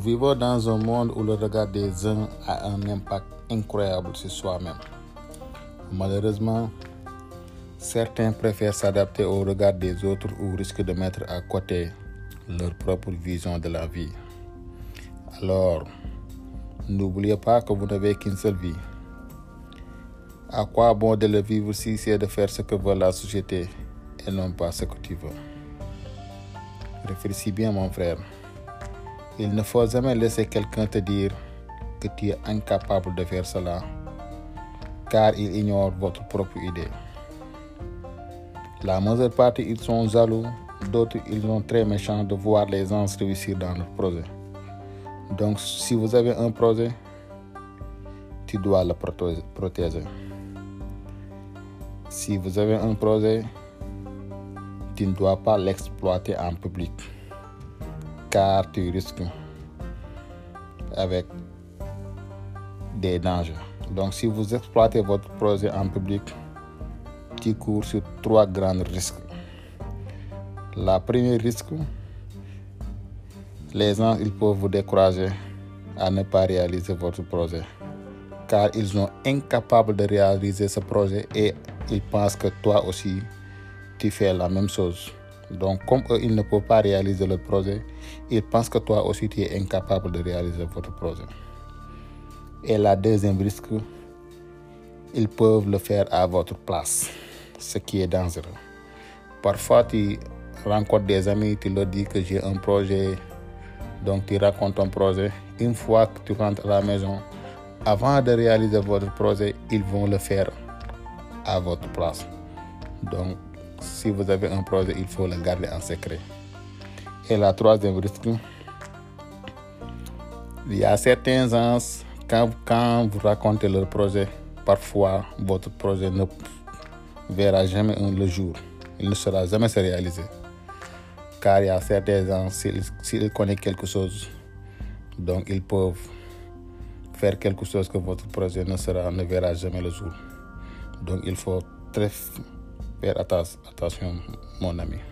vivons dans un monde où le regard des uns a un impact incroyable sur soi-même. Malheureusement, certains préfèrent s'adapter au regard des autres ou risquent de mettre à côté leur propre vision de la vie. Alors, n'oubliez pas que vous n'avez qu'une seule vie. À quoi bon de le vivre si c'est de faire ce que veut la société et non pas ce que tu veux? Réfléchis bien mon frère. Il ne faut jamais laisser quelqu'un te dire que tu es incapable de faire cela, car il ignore votre propre idée. La majeure partie, ils sont jaloux, d'autres, ils sont très méchants de voir les gens réussir dans leur projet. Donc, si vous avez un projet, tu dois le protéger. Si vous avez un projet, tu ne dois pas l'exploiter en public car tu risques avec des dangers. Donc si vous exploitez votre projet en public, tu cours sur trois grands risques. La première risque, les gens ils peuvent vous décourager à ne pas réaliser votre projet car ils sont incapables de réaliser ce projet et ils pensent que toi aussi tu fais la même chose. Donc, comme eux, ils ne peuvent pas réaliser le projet, ils pensent que toi aussi, tu es incapable de réaliser votre projet. Et la deuxième risque, ils peuvent le faire à votre place, ce qui est dangereux. Parfois, tu rencontres des amis, tu leur dis que j'ai un projet, donc tu racontes ton projet. Une fois que tu rentres à la maison, avant de réaliser votre projet, ils vont le faire à votre place. Donc, si vous avez un projet, il faut le garder en secret. Et la troisième risque, il y a certains gens, quand, quand vous racontez leur projet, parfois votre projet ne verra jamais le jour. Il ne sera jamais se réaliser. Car il y a certains gens, s'ils connaissent quelque chose, donc ils peuvent faire quelque chose que votre projet ne, sera, ne verra jamais le jour. Donc il faut très faire attention, mon ami.